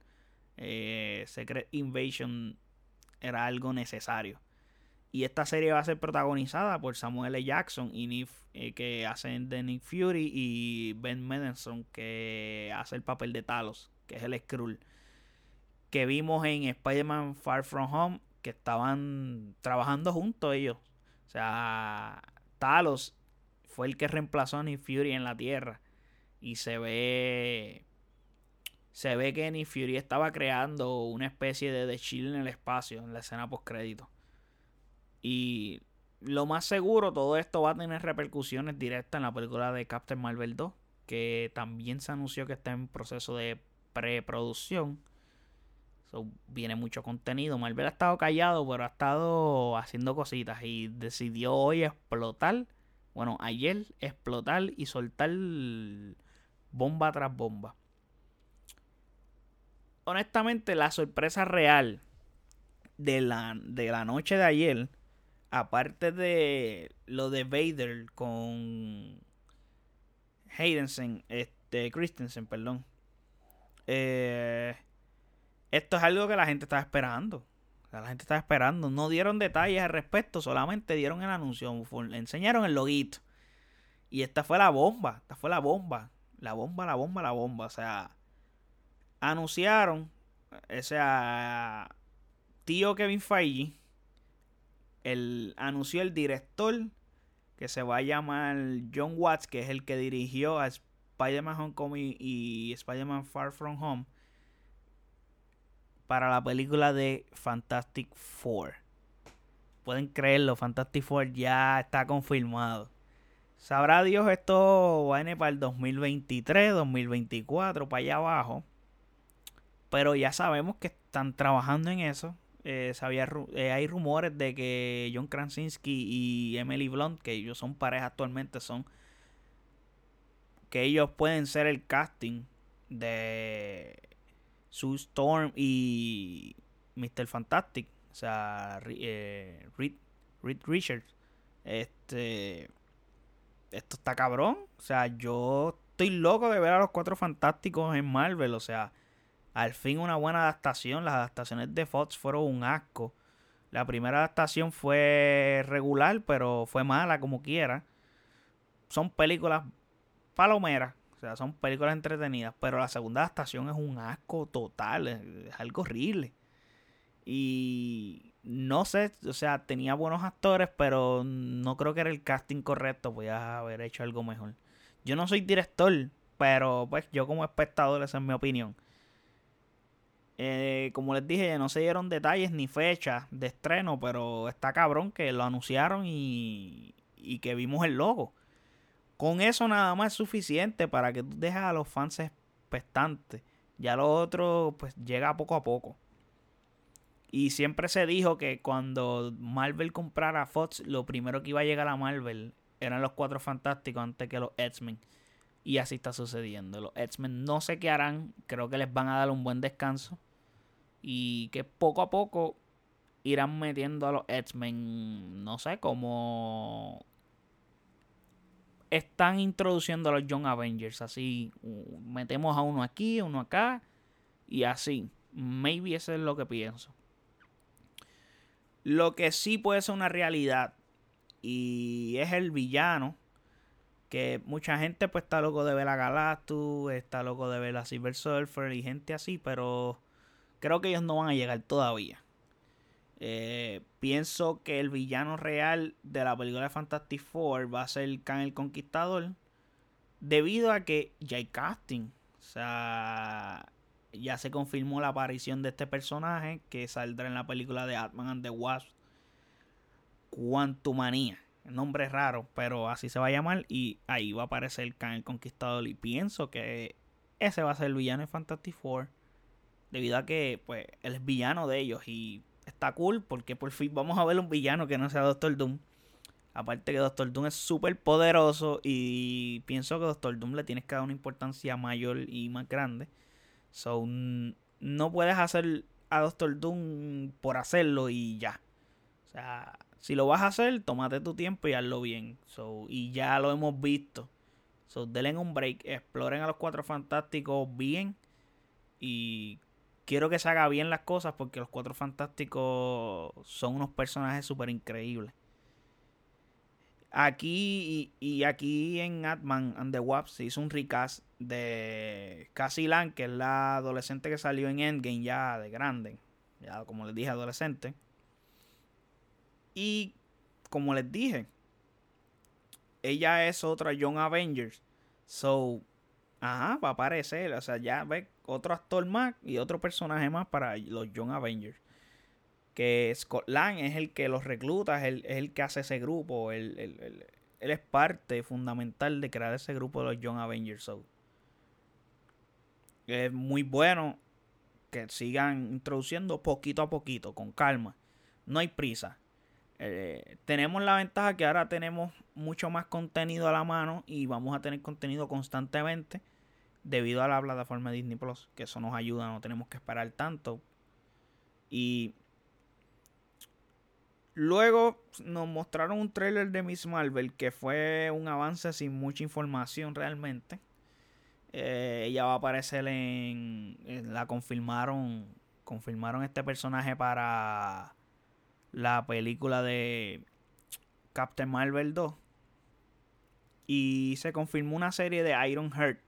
Eh, Secret Invasion era algo necesario. Y esta serie va a ser protagonizada por Samuel L. Jackson y Nick, eh, que hacen de Nick Fury y Ben Mendelsohn que hace el papel de Talos, que es el Skrull. Que vimos en Spider-Man Far From Home que estaban trabajando juntos ellos. O sea, Talos fue el que reemplazó a Nick Fury en la Tierra. Y se ve. Se ve que Nick Fury estaba creando una especie de The en el espacio, en la escena post crédito. Y lo más seguro, todo esto va a tener repercusiones directas en la película de Captain Marvel 2. Que también se anunció que está en proceso de preproducción. Viene mucho contenido. Marvel ha estado callado, pero ha estado haciendo cositas y decidió hoy explotar. Bueno, ayer explotar y soltar bomba tras bomba. Honestamente, la sorpresa real de la, de la noche de ayer, aparte de lo de Vader con Haydensen, este, Christensen, perdón. Eh, esto es algo que la gente estaba esperando. la gente estaba esperando. No dieron detalles al respecto, solamente dieron el anuncio. Enseñaron el loguito. Y esta fue la bomba. Esta fue la bomba. La bomba, la bomba, la bomba. O sea, anunciaron. O sea, tío Kevin Feige. El, anunció el director que se va a llamar John Watts, que es el que dirigió a Spider-Man Homecoming y Spider-Man Far From Home para la película de Fantastic Four. Pueden creerlo, Fantastic Four ya está confirmado. Sabrá Dios, esto va a ir para el 2023, 2024, para allá abajo. Pero ya sabemos que están trabajando en eso. Eh, sabía, eh, hay rumores de que John Krasinski y Emily Blunt, que ellos son pareja actualmente, son que ellos pueden ser el casting de Sue Storm y Mr. Fantastic, o sea, eh, Reed, Richards. Este, esto está cabrón. O sea, yo estoy loco de ver a los cuatro fantásticos en Marvel. O sea, al fin una buena adaptación. Las adaptaciones de Fox fueron un asco. La primera adaptación fue regular, pero fue mala como quiera. Son películas palomeras sea, son películas entretenidas, pero la segunda adaptación es un asco total, es, algo horrible. Y no sé, o sea, tenía buenos actores, pero no creo que era el casting correcto, voy a haber hecho algo mejor. Yo no soy director, pero pues yo como espectador, esa es mi opinión. Eh, como les dije, no se dieron detalles ni fechas de estreno, pero está cabrón que lo anunciaron y, y que vimos el logo. Con eso nada más es suficiente para que tú dejes a los fans expectantes. Ya lo otro pues llega poco a poco. Y siempre se dijo que cuando Marvel comprara Fox, lo primero que iba a llegar a Marvel eran los Cuatro Fantásticos antes que los X-Men. Y así está sucediendo. Los X-Men no sé qué harán. Creo que les van a dar un buen descanso. Y que poco a poco irán metiendo a los X-Men, no sé, como están introduciendo a los Young Avengers. Así, metemos a uno aquí, uno acá. Y así. Maybe eso es lo que pienso. Lo que sí puede ser una realidad y es el villano que mucha gente pues está loco de ver a Galactus, está loco de ver a Silver Surfer y gente así, pero creo que ellos no van a llegar todavía. Eh, pienso que el villano real de la película de Fantastic Four va a ser Khan el Conquistador, debido a que ya hay casting. O sea, ya se confirmó la aparición de este personaje que saldrá en la película de Atman and the Wasp, Quantumania nombre raro, pero así se va a llamar. Y ahí va a aparecer Khan el Conquistador. Y pienso que ese va a ser el villano de Fantastic Four. Debido a que, pues, él es villano de ellos. Y está cool porque por fin vamos a ver un villano que no sea Doctor Doom. Aparte que Doctor Doom es súper poderoso. Y pienso que Doctor Doom le tienes que dar una importancia mayor y más grande. So, no puedes hacer a Doctor Doom por hacerlo y ya. O sea, si lo vas a hacer, tómate tu tiempo y hazlo bien. So, y ya lo hemos visto. So, denle un break, exploren a los cuatro fantásticos bien. Y quiero que se haga bien las cosas porque los cuatro fantásticos son unos personajes súper increíbles. Aquí y, aquí en Atman and the Wasp se hizo un recast de Cassie Lang, que es la adolescente que salió en Endgame ya de grande. Ya como les dije, adolescente. Y como les dije, ella es otra Young Avengers. So, ajá, va a aparecer. O sea, ya ve otro actor más y otro personaje más para los Young Avengers. Que Scott Lang es el que los recluta, es el, que hace ese grupo. Él, es parte fundamental de crear ese grupo de los Young Avengers. So, es muy bueno que sigan introduciendo poquito a poquito, con calma. No hay prisa. Eh, tenemos la ventaja que ahora tenemos mucho más contenido a la mano y vamos a tener contenido constantemente debido a la plataforma Disney Plus, que eso nos ayuda, no tenemos que esperar tanto. Y luego nos mostraron un trailer de Miss Marvel que fue un avance sin mucha información realmente. Eh, ella va a aparecer en, en, la confirmaron confirmaron este personaje para la película de Captain Marvel 2. Y se confirmó una serie de Iron Heart.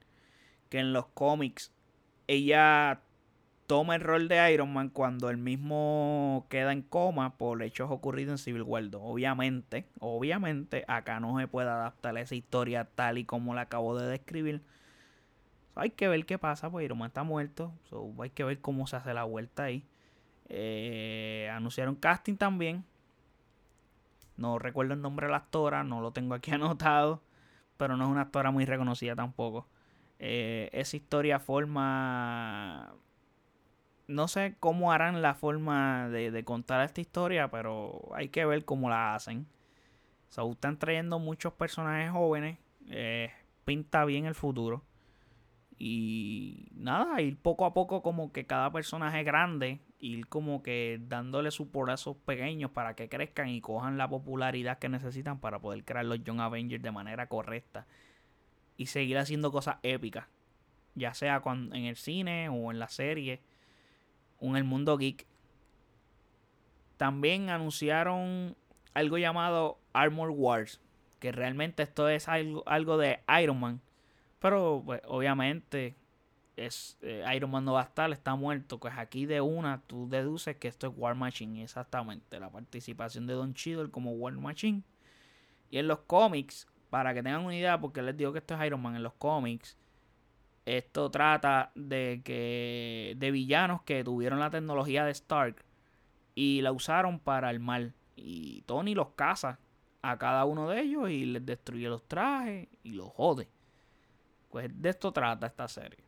Que en los cómics ella toma el rol de Iron Man cuando el mismo queda en coma por hechos ocurridos en Civil War 2. Obviamente, obviamente, acá no se puede adaptar esa historia tal y como la acabo de describir. hay que ver qué pasa, pues Iron Man está muerto. hay que ver cómo se hace la vuelta ahí. Eh, anunciaron casting también. No recuerdo el nombre de la actora, no lo tengo aquí anotado, pero no es una actora muy reconocida tampoco. Eh, esa historia forma... No sé cómo harán la forma de, contar esta historia, pero hay que ver cómo la hacen. So, están trayendo muchos personajes jóvenes. Eh, pinta bien el futuro. Y nada, ir poco a poco como que cada personaje grande ir como que dándole sus porazos pequeños para que crezcan y cojan la popularidad que necesitan para poder crear los Young Avengers de manera correcta y seguir haciendo cosas épicas, ya sea en el cine o en la serie o en el mundo geek. También anunciaron algo llamado Armor Wars, que realmente esto es algo, algo de Iron Man, pero pues, obviamente es, eh, Iron Man no va a estar, está muerto. Pues aquí de una tú deduces que esto es War Machine, exactamente. La participación de Don Cheadle como War Machine. Y en los cómics, para que tengan una idea, porque les digo que esto es Iron Man, en los cómics, esto trata de que de villanos que tuvieron la tecnología de Stark y la usaron para el mal. Y Tony los caza a cada uno de ellos y les destruye los trajes y los jode. Pues de esto trata esta serie.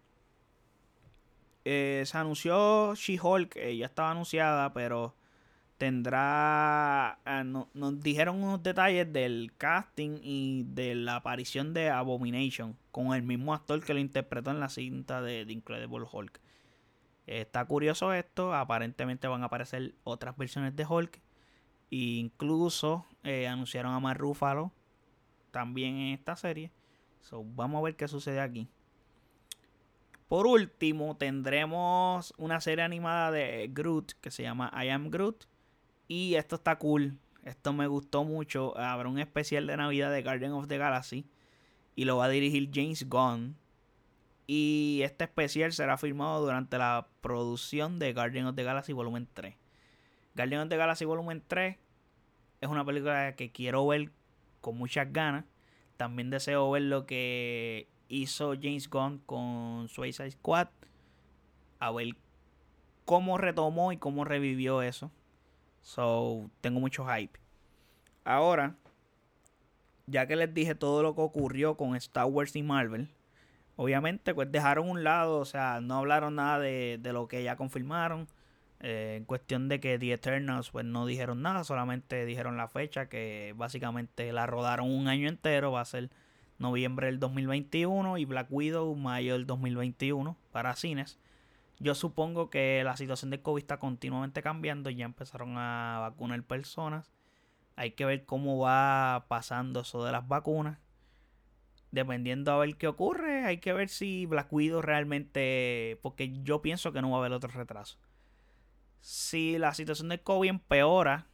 Eh, se anunció She-Hulk, ya estaba anunciada, pero tendrá. Ah, nos dijeron unos detalles del casting y de la aparición de Abomination con el mismo actor que lo interpretó en la cinta de The Incredible Hulk. Está curioso esto, aparentemente van a aparecer otras versiones de Hulk. E incluso eh, anunciaron a Mark Ruffalo también en esta serie. vamos a ver qué sucede aquí. Por último, tendremos una serie animada de Groot que se llama I Am Groot. Y esto está cool. Esto me gustó mucho. Habrá un especial de Navidad de Guardian of the Galaxy. Y lo va a dirigir James Gunn. Y este especial será filmado durante la producción de Guardian of the Galaxy Volumen 3. Guardian of the Galaxy Volumen 3 es una película que quiero ver con muchas ganas. También deseo ver lo que hizo James Gunn con Suicide Squad. A ver cómo retomó y cómo revivió eso. So, tengo mucho hype. Ahora, ya que les dije todo lo que ocurrió con Star Wars y Marvel, obviamente pues dejaron un lado, o sea, no hablaron nada de, de lo que ya confirmaron. Eh, en cuestión de que The Eternals pues no dijeron nada, solamente dijeron la fecha que básicamente la rodaron un año entero, va a ser noviembre del 2021 y Black Widow mayo del 2021 para cines. Yo supongo que la situación de COVID está continuamente cambiando, ya empezaron a vacunar personas. Hay que ver cómo va pasando eso de las vacunas. Dependiendo a ver qué ocurre, hay que ver si Black Widow realmente, porque yo pienso que no va a haber otro retraso si la situación de COVID empeora,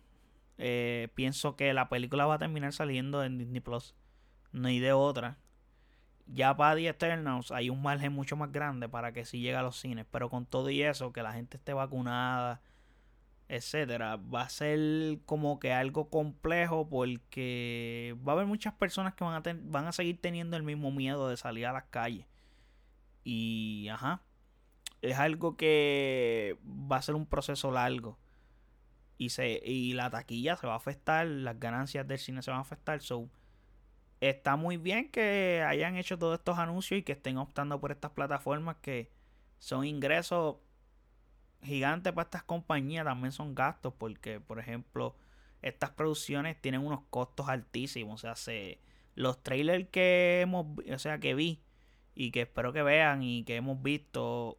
eh, pienso que la película va a terminar saliendo en Disney Plus. No hay de otra. Ya para The Eternals hay un margen mucho más grande para que sí llegue a los cines. Pero con todo y eso, que la gente esté vacunada, etcétera, va a ser como que algo complejo porque va a haber muchas personas que van a, van a seguir teniendo el mismo miedo de salir a las calles. Y, ajá, es algo que va a ser un proceso largo. Y, se, y la taquilla se va a afectar, las ganancias del cine se van a afectar. So, está muy bien que hayan hecho todos estos anuncios y que estén optando por estas plataformas que son ingresos gigantes para estas compañías, también son gastos, porque, por ejemplo, estas producciones tienen unos costos altísimos. O sea, se, los trailers que hemos, o sea, que vi y que espero que vean y que hemos visto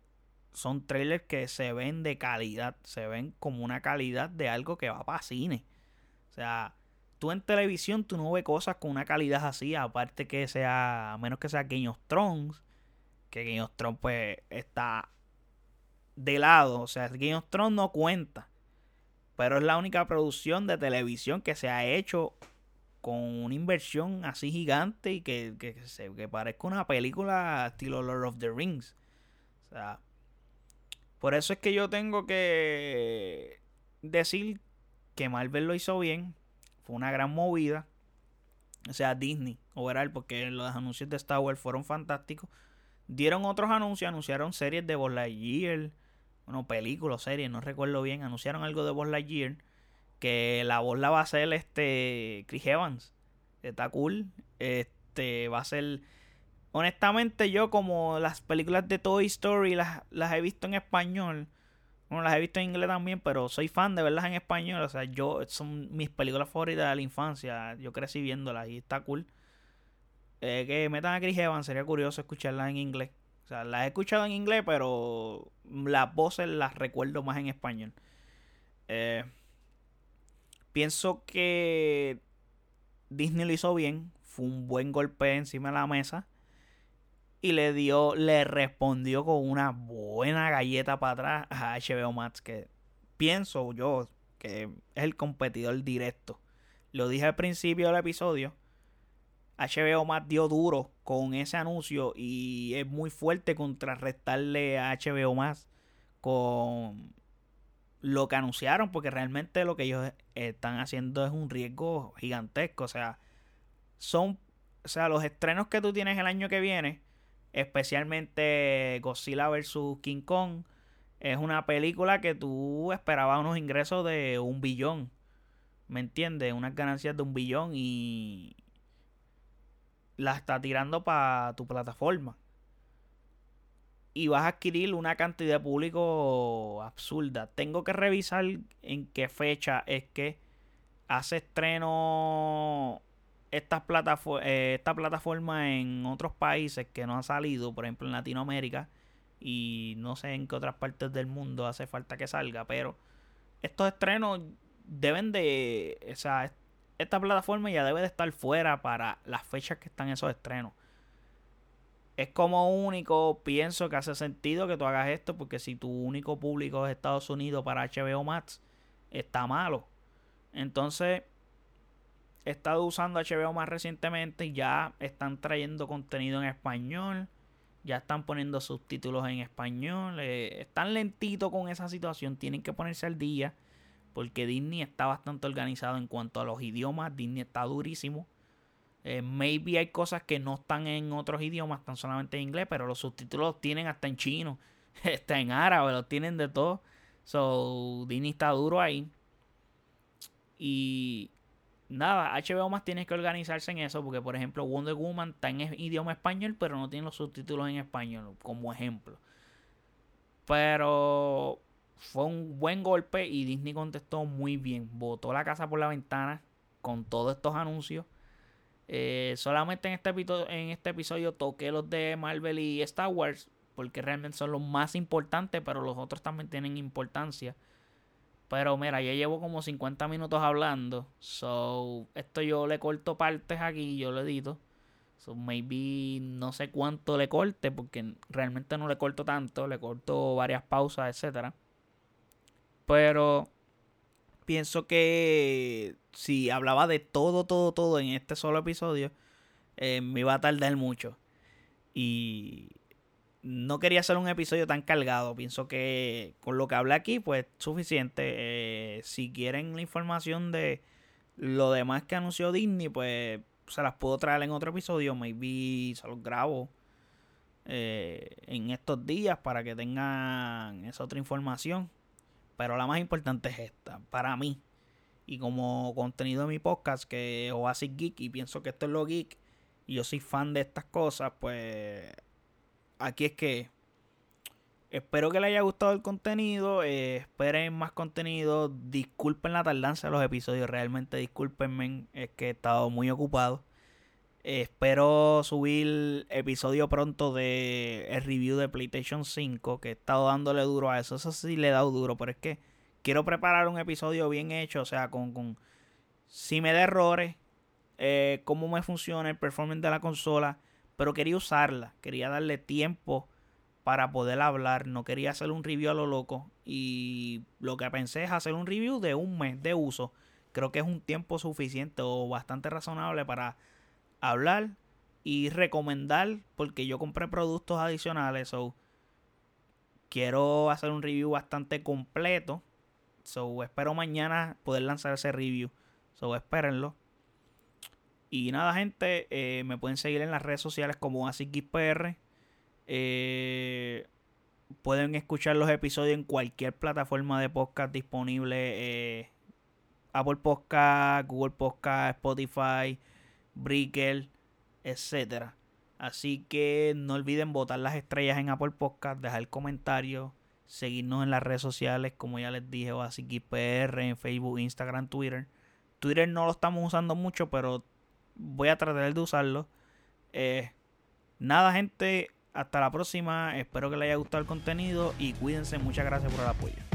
son trailers que se ven de calidad, se ven como una calidad de algo que va para cine. O sea, tú en televisión tú no ves cosas con una calidad así, aparte que sea, a menos que sea Game of Thrones, que Game of Thrones pues está de lado, o sea, Game of Thrones no cuenta, pero es la única producción de televisión que se ha hecho con una inversión así gigante y que, que, que parezca una película estilo Lord of the Rings. O sea, por eso es que yo tengo que decir que Marvel lo hizo bien. Fue una gran movida. O sea, Disney, overall, porque los anuncios de Star Wars fueron fantásticos. Dieron otros anuncios, anunciaron series de Buzz Lightyear. Bueno, películas, series, no recuerdo bien. Anunciaron algo de Buzz Lightyear. Que la voz la va a hacer este Chris Evans. Está cool. Este va a ser honestamente yo como las películas de Toy Story las, las he visto en español. Bueno, las he visto en inglés también, pero soy fan de verlas en español. O sea, yo son mis películas favoritas de la infancia. Yo crecí viéndolas y está cool. Eh, que metan a Chris Evans, sería curioso escucharlas en inglés. O sea, las he escuchado en inglés, pero las voces las recuerdo más en español. Eh, pienso que Disney lo hizo bien. Fue un buen golpe encima de la mesa y le dio, le respondió con una buena galleta para atrás a HBO Max, que pienso yo que es el competidor directo. Lo dije al principio del episodio. HBO Max dio duro con ese anuncio y es muy fuerte contrarrestarle a HBO Max con lo que anunciaron, porque realmente lo que ellos están haciendo es un riesgo gigantesco. O sea, son, o sea, los estrenos que tú tienes el año que viene especialmente Godzilla vs. King Kong. Es una película que tú esperabas unos ingresos de un billón. ¿Me entiendes? Unas ganancias de un billón y la está tirando para tu plataforma. Y vas a adquirir una cantidad de público absurda. Tengo que revisar en qué fecha es que hace estreno esta, eh, esta plataforma en otros países que no ha salido, por ejemplo en Latinoamérica y no sé en qué otras partes del mundo hace falta que salga, pero estos estrenos deben de, o sea, esta plataforma ya debe de estar fuera para las fechas que están esos estrenos. Es como único, pienso que hace sentido que tú hagas esto, porque si tu único público es Estados Unidos para HBO Max, está malo. Entonces, he estado usando HBO más recientemente ya están trayendo contenido en español. Ya están poniendo subtítulos en español. Eh, están lentitos con esa situación. Tienen que ponerse al día. Porque Disney está bastante organizado en cuanto a los idiomas. Disney está durísimo. Eh, maybe hay cosas que no están en otros idiomas, están solamente en inglés, pero los subtítulos los tienen hasta en chino, está en árabe, los tienen de todo. So, Disney está duro ahí. Y nada, HBO más tiene que organizarse en eso, porque por ejemplo Wonder Woman está en idioma español, pero no tiene los subtítulos en español, como ejemplo. Pero fue un buen golpe y Disney contestó muy bien. Botó la casa por la ventana con todos estos anuncios. Eh, solamente en este, episodio, en este episodio toqué los de Marvel y Star Wars. Porque realmente son los más importantes. Pero los otros también tienen importancia. Pero mira, ya llevo como 50 minutos hablando. So, esto yo le corto partes aquí. Yo lo edito. So, maybe no sé cuánto le corte. Porque realmente no le corto tanto. Le corto varias pausas, etcétera. Pero pienso que si hablaba de todo, todo, todo en este solo episodio, eh, me iba a tardar mucho. Y no quería hacer un episodio tan cargado. Pienso que con lo que hablé aquí, pues suficiente. Eh, si quieren la información de lo demás que anunció Disney, pues se las puedo traer en otro episodio. Maybe se los grabo eh, en estos días para que tengan esa otra información. Pero la más importante es esta, para mí. Y como contenido de mi podcast, que es Oasis Geek, y pienso que esto es lo geek, y yo soy fan de estas cosas, pues aquí es que espero que les haya gustado el contenido. Eh, esperen más contenido. Disculpen la tardanza de los episodios. Realmente discúlpenme. Es que he estado muy ocupado espero subir episodio pronto de el review de PlayStation 5, que he estado dándole duro a eso. Eso sí le he dado duro, pero es que quiero preparar un episodio bien hecho, o sea, con, con si me da errores, eh, cómo me funciona el performance de la consola, pero quería usarla, quería darle tiempo para poder hablar, no quería hacer un review a lo loco y lo que pensé es hacer un review de un mes de uso. Creo que es un tiempo suficiente o bastante razonable para hablar y recomendar porque yo compré productos adicionales. So, quiero hacer un review bastante completo. So, espero mañana poder lanzar ese review. So, espérenlo. Y nada, gente, eh, me pueden seguir en las redes sociales como AsicGeekPR. Eh, pueden escuchar los episodios en cualquier plataforma de podcast disponible. Eh, Apple Podcast, Google Podcast, Spotify, Brickell, etcétera. Así que no olviden votar las estrellas en Apple Podcast, dejar comentarios, seguirnos en las redes sociales, como ya les dije, PR en Facebook, Instagram, Twitter. Twitter no lo estamos usando mucho, pero voy a tratar de usarlo. Eh, nada, gente, hasta la próxima. Espero que les haya gustado el contenido y cuídense. Muchas gracias por el apoyo.